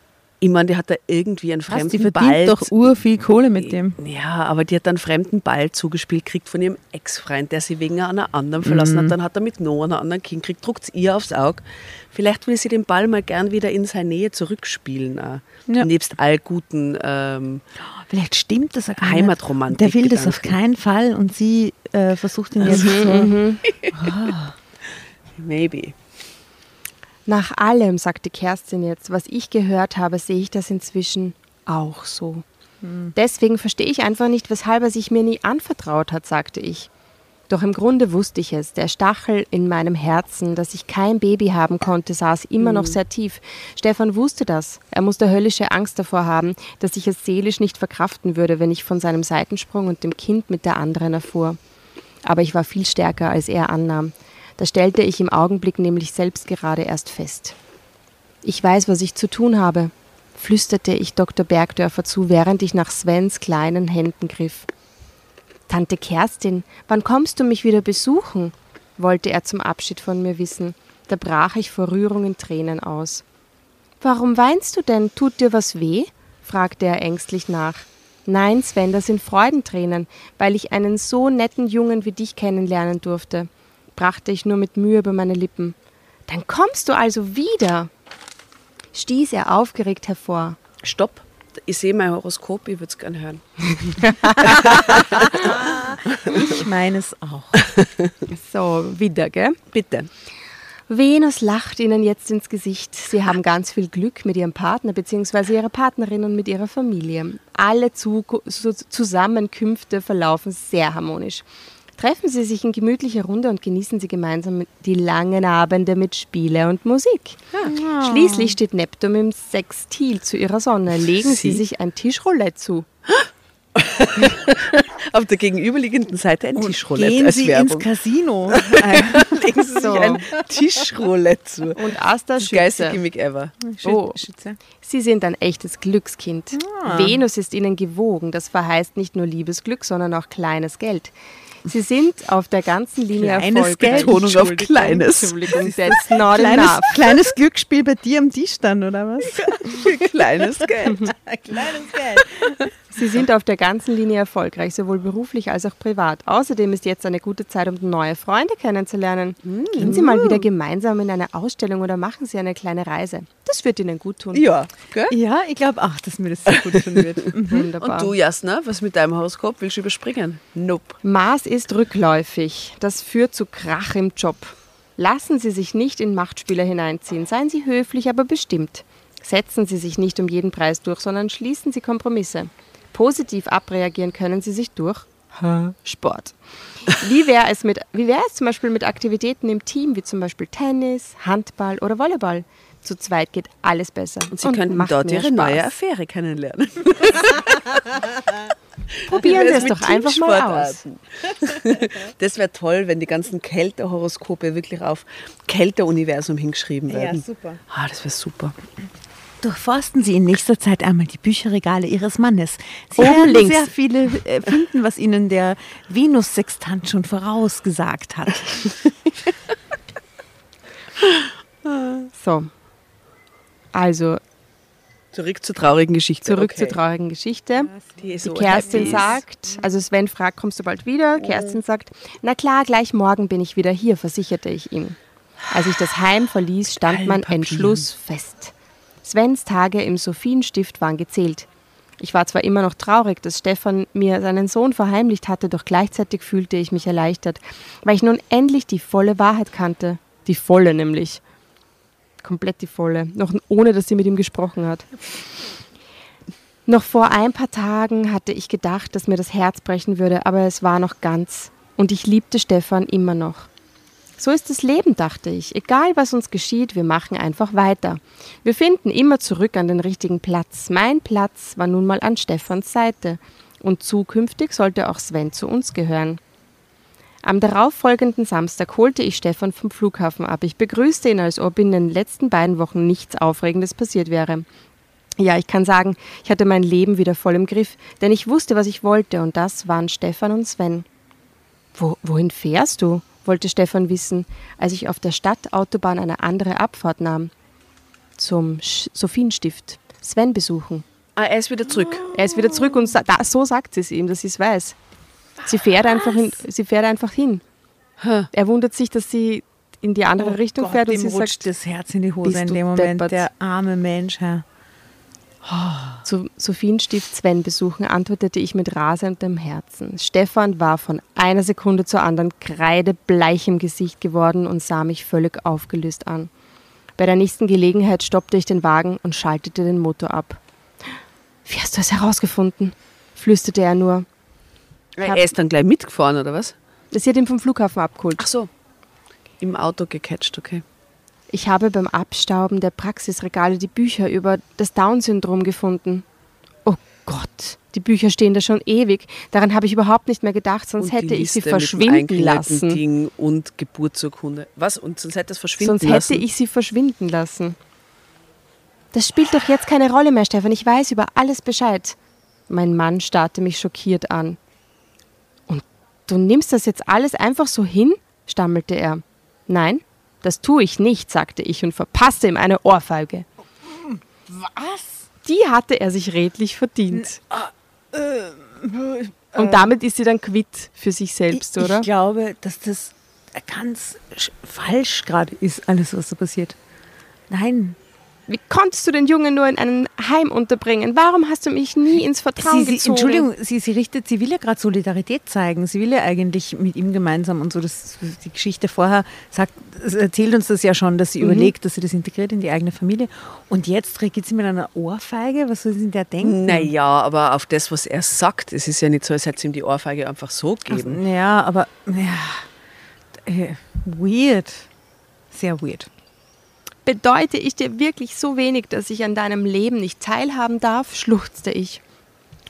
Ich meine, die hat da irgendwie einen fremden die verdient Ball. doch ur viel Kohle mit dem. Ja, aber die hat einen fremden Ball zugespielt, kriegt von ihrem Ex-Freund, der sie wegen einer anderen verlassen Mhm. hat. Dann hat er mit Noah einer anderen Kind gekriegt, druckt es ihr aufs Auge. Vielleicht will sie den Ball mal gern wieder in seine Nähe zurückspielen. Auch. Ja. Nebst all guten ähm, Vielleicht stimmt das ja gar. Heimatromantik. Der will das auf Gedanken. keinen Fall und sie äh, versucht ihn jetzt so. Maybe. Nach allem, sagte Kerstin jetzt, was ich gehört habe, sehe ich das inzwischen auch so. Deswegen verstehe ich einfach nicht, weshalb er sich mir nie anvertraut hat, sagte ich. Doch im Grunde wusste ich es. Der Stachel in meinem Herzen, dass ich kein Baby haben konnte, saß immer noch sehr tief. Stefan wusste das. Er musste höllische Angst davor haben, dass ich es seelisch nicht verkraften würde, wenn ich von seinem Seitensprung und dem Kind mit der anderen erfuhr. Aber ich war viel stärker, als er annahm. Das stellte ich im Augenblick nämlich selbst gerade erst fest. Ich weiß, was ich zu tun habe, flüsterte ich Dr. Bergdörfer zu, während ich nach Svens kleinen Händen griff. Tante Kerstin, wann kommst du mich wieder besuchen? wollte er zum Abschied von mir wissen. Da brach ich vor Rührung in Tränen aus. Warum weinst du denn? Tut dir was weh? fragte er ängstlich nach. Nein, Sven, das sind Freudentränen, weil ich einen so netten Jungen wie dich kennenlernen durfte, brachte ich nur mit Mühe über meine Lippen. Dann kommst du also wieder, stieß er aufgeregt hervor. Stopp. Ich sehe mein Horoskop, ich würde es gerne hören. [LAUGHS] Ich meine es auch. So, wieder, gell? Bitte. Venus lacht Ihnen jetzt ins Gesicht. Sie haben ganz viel Glück mit Ihrem Partner bzw. Ihrer Partnerin und mit Ihrer Familie. Alle Zu Zu Zusammenkünfte verlaufen sehr harmonisch. Treffen Sie sich in gemütlicher Runde und genießen Sie gemeinsam die langen Abende mit Spiele und Musik. Schließlich steht Neptun im Sextil zu Ihrer Sonne. Legen Sie, Sie? sich ein Tischroulette zu. [LAUGHS] Auf der gegenüberliegenden Seite ein Tischroulette Gehen als Sie Werbung. ins Casino. [LAUGHS] [LAUGHS] Legen Sie So. sich ein Tischroulette zu. Und Asta Das geilste Schütze. Gimmick ever. Oh. Schütze. Sie sind ein echtes Glückskind. Venus ist ihnen gewogen. Das verheißt nicht nur Liebesglück, sondern auch kleines Geld. Sie sind auf der ganzen Linie Kleines erfolgreich. Geld? Betonung auf kleines. Entschuldigung, that's not Kleines, enough. kleines Glücksspiel bei dir am Tisch dann, oder was? [LAUGHS] Kleines Geld. [LAUGHS] kleines Geld. Sie sind auf der ganzen Linie erfolgreich, sowohl beruflich als auch privat. Außerdem ist jetzt eine gute Zeit, um neue Freunde kennenzulernen. Gehen Sie mal wieder gemeinsam in eine Ausstellung oder machen Sie eine kleine Reise. Das wird Ihnen gut tun. Ja, gell? Ja, ich glaube auch, dass mir das sehr gut tun wird. [LAUGHS] Mhm. Wunderbar. Und du, Jasna, was mit deinem Horoskop? Willst du überspringen? Nope. Mars ist rückläufig. Das führt zu Krach im Job. Lassen Sie sich nicht in Machtspiele hineinziehen. Seien Sie höflich, aber bestimmt. Setzen Sie sich nicht um jeden Preis durch, sondern schließen Sie Kompromisse. Positiv abreagieren können Sie sich durch Sport. Wie wäre es, mit- wie wäre es zum Beispiel mit Aktivitäten im Team, wie zum Beispiel Tennis, Handball oder Volleyball? Zu zweit geht alles besser. Und sie könnten macht dort ihre Spaß. neue Affäre kennenlernen. [LAUGHS] Probieren Sie es doch einfach mal aus. [LAUGHS] Das wäre toll, wenn die ganzen Kältehoroskope wirklich auf Kälteuniversum hingeschrieben werden. super. Ah, das wäre super. Durchforsten Sie in nächster Zeit einmal die Bücherregale Ihres Mannes. Sie Oben werden links. sehr viele äh, finden, was Ihnen der Venus-Sextant schon vorausgesagt hat. [LAUGHS] So. Also, Zurück zur traurigen Geschichte. zurück okay. zur traurigen Geschichte. Die, Die Kerstin sagt, also Sven fragt, kommst du bald wieder? Kerstin sagt, na klar, gleich morgen bin ich wieder hier, versicherte ich ihm. Als ich das Heim verließ, stand mein. Entschluss fest. Svens Tage im Sophienstift waren gezählt. Ich war zwar immer noch traurig, dass Stefan mir seinen Sohn verheimlicht hatte, doch gleichzeitig fühlte ich mich erleichtert, weil ich nun endlich die volle Wahrheit kannte. Die volle nämlich. Komplett die volle. Noch ohne, dass sie mit ihm gesprochen hat. Noch vor ein paar Tagen hatte ich gedacht, dass mir das Herz brechen würde, aber es war noch ganz. Und ich liebte Stefan immer noch. So ist das Leben, dachte ich. Egal was uns geschieht, wir machen einfach weiter. Wir finden immer zurück an den richtigen Platz. Mein Platz war nun mal an Stefans Seite. Und zukünftig sollte auch Sven zu uns gehören. Am darauffolgenden Samstag holte ich Stefan vom Flughafen ab. Ich begrüßte ihn, als ob in den letzten beiden Wochen nichts Aufregendes passiert wäre. Ja, ich kann sagen, ich hatte mein Leben wieder voll im Griff, denn ich wusste, was ich wollte, und das waren Stefan und Sven. Wo, wohin fährst du? Wollte Stefan wissen, als ich auf der Stadtautobahn eine andere Abfahrt nahm. Zum Sophienstift. Sven besuchen. Ah, er ist wieder zurück. Er ist wieder zurück und sa da, so sagt sie es ihm, dass sie es weiß. Sie fährt, einfach hin, sie fährt einfach hin. Huh. Er wundert sich, dass sie in die andere Oh Richtung Gott, fährt und sie rutscht sagt, das Herz in die Hose in dem Moment. deppert. Der arme Mensch, Herr. Zu Sophienstift Sven besuchen, antwortete ich mit rasendem Herzen. Stefan war von einer Sekunde zur anderen kreidebleich im Gesicht geworden und sah mich völlig aufgelöst an. Bei der nächsten Gelegenheit stoppte ich den Wagen und schaltete den Motor ab. Wie hast du es herausgefunden? flüsterte er nur. Er ist dann gleich mitgefahren, oder was? Sie hat ihn vom Flughafen abgeholt. Ach so. Im Auto gecatcht, okay. Ich habe beim Abstauben der Praxisregale die Bücher über das Down-Syndrom gefunden. Oh Gott, die Bücher stehen da schon ewig. Daran habe ich überhaupt nicht mehr gedacht, sonst hätte die ich sie Liste verschwinden lassen. Ding und Geburtsurkunde. Was? Und sonst hätte es verschwinden Sonst lassen? hätte ich sie verschwinden lassen. Das spielt doch jetzt keine Rolle mehr, Stefan. Ich weiß über alles Bescheid. Mein Mann starrte mich schockiert an. Und du nimmst das jetzt alles einfach so hin? stammelte er. Nein, das tue ich nicht, sagte ich und verpasste ihm eine Ohrfeige. Was? Die hatte er sich redlich verdient. Äh, Und damit ist sie dann quitt für sich selbst, ich, oder? Ich glaube, dass das ganz sch- falsch gerade ist, alles, was da passiert. Nein. Wie konntest du den Jungen nur in einem Heim unterbringen? Warum hast du mich nie ins Vertrauen Sie, sie, gezogen? Entschuldigung, sie, sie richtet, sie will ja gerade Solidarität zeigen. Sie will ja eigentlich mit ihm gemeinsam und so. Das, die Geschichte vorher sagt, es erzählt uns das ja schon, dass sie Mhm. überlegt, dass sie das integriert in die eigene Familie. Und jetzt reagiert sie mit einer Ohrfeige. Was soll sie denn der denken? Naja, aber auf das, was er sagt, es ist ja nicht so, als hätte es ihm die Ohrfeige einfach so gegeben. Ja, aber ja, äh, weird. Sehr weird. Bedeute ich dir wirklich so wenig, dass ich an deinem Leben nicht teilhaben darf? schluchzte ich.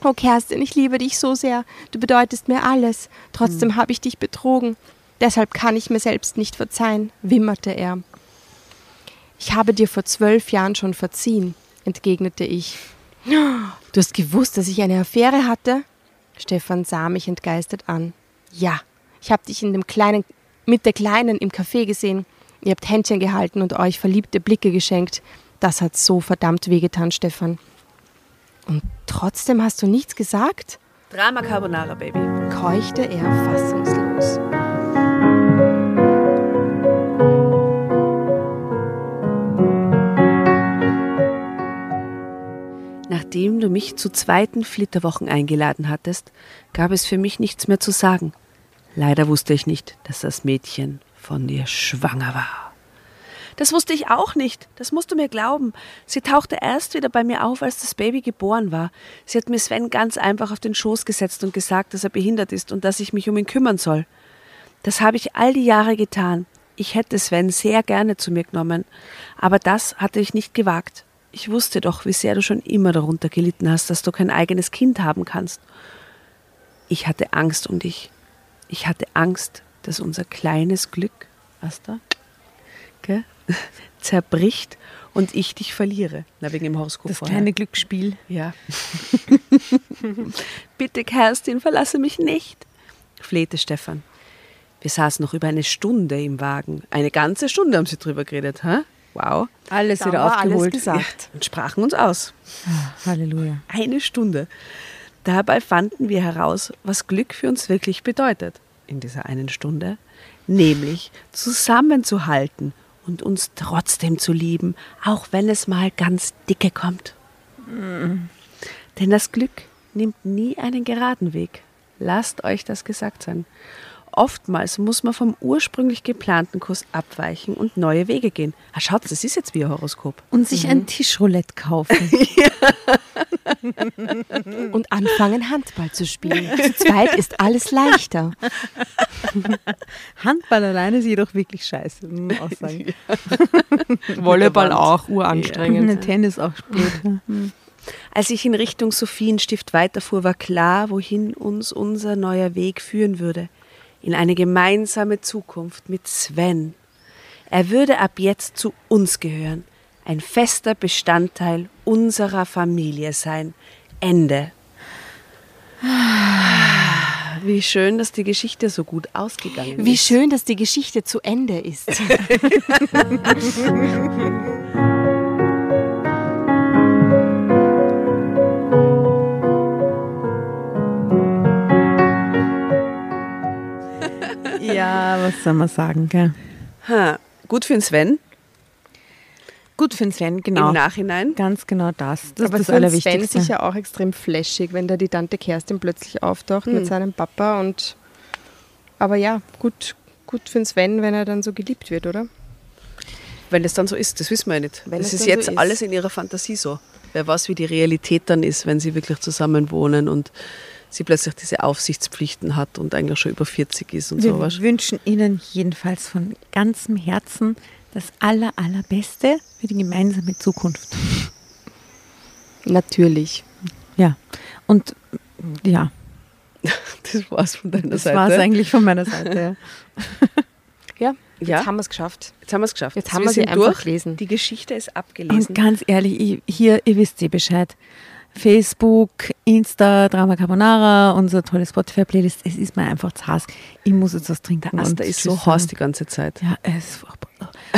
Oh Kerstin, ich liebe dich so sehr. Du bedeutest mir alles. Trotzdem habe ich dich betrogen. Deshalb kann ich mir selbst nicht verzeihen, wimmerte er. Ich habe dir vor zwölf Jahren schon verziehen, entgegnete ich. Du hast gewusst, dass ich eine Affäre hatte? Stefan sah mich entgeistert an. Ja, ich habe dich in dem kleinen, mit der Kleinen im Café gesehen. Ihr habt Händchen gehalten und euch verliebte Blicke geschenkt. Das hat so verdammt wehgetan, Stefan. Und trotzdem hast du nichts gesagt? Drama Carbonara, Baby. keuchte er fassungslos. Nachdem du mich zu zweiten Flitterwochen eingeladen hattest, gab es für mich nichts mehr zu sagen. Leider wusste ich nicht, dass das Mädchen von dir schwanger war. Das wusste ich auch nicht. Das musst du mir glauben. Sie tauchte erst wieder bei mir auf, als das Baby geboren war. Sie hat mir Sven ganz einfach auf den Schoß gesetzt und gesagt, dass er behindert ist und dass ich mich um ihn kümmern soll. Das habe ich all die Jahre getan. Ich hätte Sven sehr gerne zu mir genommen, aber das hatte ich nicht gewagt. Ich wusste doch, wie sehr du schon immer darunter gelitten hast, dass du kein eigenes Kind haben kannst. Ich hatte Angst um dich. Ich hatte Angst, dass unser kleines Glück, was da, gell, [LAUGHS] zerbricht und ich dich verliere. Na, wegen dem Horoskop Das vorher. kleine Glücksspiel. Ja. [LAUGHS] Bitte, Kerstin, verlasse mich nicht, flehte Stefan. Wir saßen noch über eine Stunde im Wagen. Eine ganze Stunde haben sie drüber geredet, hä? Wow. Alles Dann wieder war alles aufgeholt. gesagt. Und sprachen uns aus. Halleluja. Eine Stunde. Dabei fanden wir heraus, was Glück für uns wirklich bedeutet in dieser einen Stunde, nämlich zusammenzuhalten und uns trotzdem zu lieben, auch wenn es mal ganz dicke kommt. Denn das Glück nimmt nie einen geraden Weg. Lasst euch das gesagt sein. Oftmals muss man vom ursprünglich geplanten Kurs abweichen und neue Wege gehen. Ah, schaut, das ist jetzt wie ein Horoskop. Und sich ein Tischroulette kaufen. [LAUGHS] [LAUGHS] Und anfangen, Handball zu spielen. Zu zweit ist alles leichter. [LAUGHS] Handball alleine ist jedoch wirklich scheiße, muss man auch sagen. Volleyball auch, uranstrengend. Tennis auch blöd. Als ich in Richtung Sophienstift weiterfuhr, war klar, wohin uns unser neuer Weg führen würde. In eine gemeinsame Zukunft mit Sven. Er würde ab jetzt zu uns gehören, ein fester Bestandteil unserer Familie sein. Ende. Wie schön, dass die Geschichte so gut ausgegangen ist. Wie schön, dass die Geschichte zu Ende ist. [LAUGHS] Ja, was soll man sagen, gell? Ha, gut für den Sven Gut für den Sven, genau. im Nachhinein. Ganz genau das. Das Aber ist das für den Sven Allerwichtigste. sicher auch extrem flashig, wenn da die Tante Kerstin plötzlich auftaucht mit seinem Papa und aber ja, gut, gut für den Sven, wenn er dann so geliebt wird, oder? Wenn es dann so ist, das wissen wir ja nicht. Wenn das es ist dann so jetzt ist. alles in ihrer Fantasie so. Wer weiß, wie die Realität dann ist, wenn sie wirklich zusammen wohnen und sie plötzlich diese Aufsichtspflichten hat und eigentlich schon über 40 ist und Wir sowas. wünschen Ihnen jedenfalls von ganzem Herzen das aller, allerbeste für die gemeinsame Zukunft. Natürlich. Ja. Und ja, [LAUGHS] Das war's von deiner das Seite. war es eigentlich von meiner Seite. Ja. [LAUGHS] Ja, jetzt Ja. haben wir es geschafft. Jetzt haben wir es geschafft. Jetzt haben wir sie einfach durch. gelesen. Die Geschichte ist abgelesen. Und ganz ehrlich, ich, hier, ihr wisst eh Bescheid. Facebook, Insta, Drama Carbonara, unser tolles Spotify-Playlist. Es ist mir einfach zu heiß. Ich muss jetzt was trinken. Der Asta und ist so heiß die ganze Zeit. Ja, es.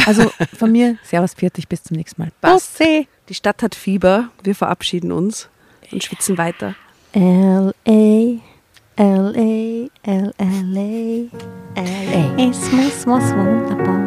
Also von mir, Servus, Viertig, bis zum nächsten Mal. Passt. Die Stadt hat Fieber. Wir verabschieden uns und schwitzen weiter. L.A., L.A., L.L.A., L.A. Es muss was Wunderbares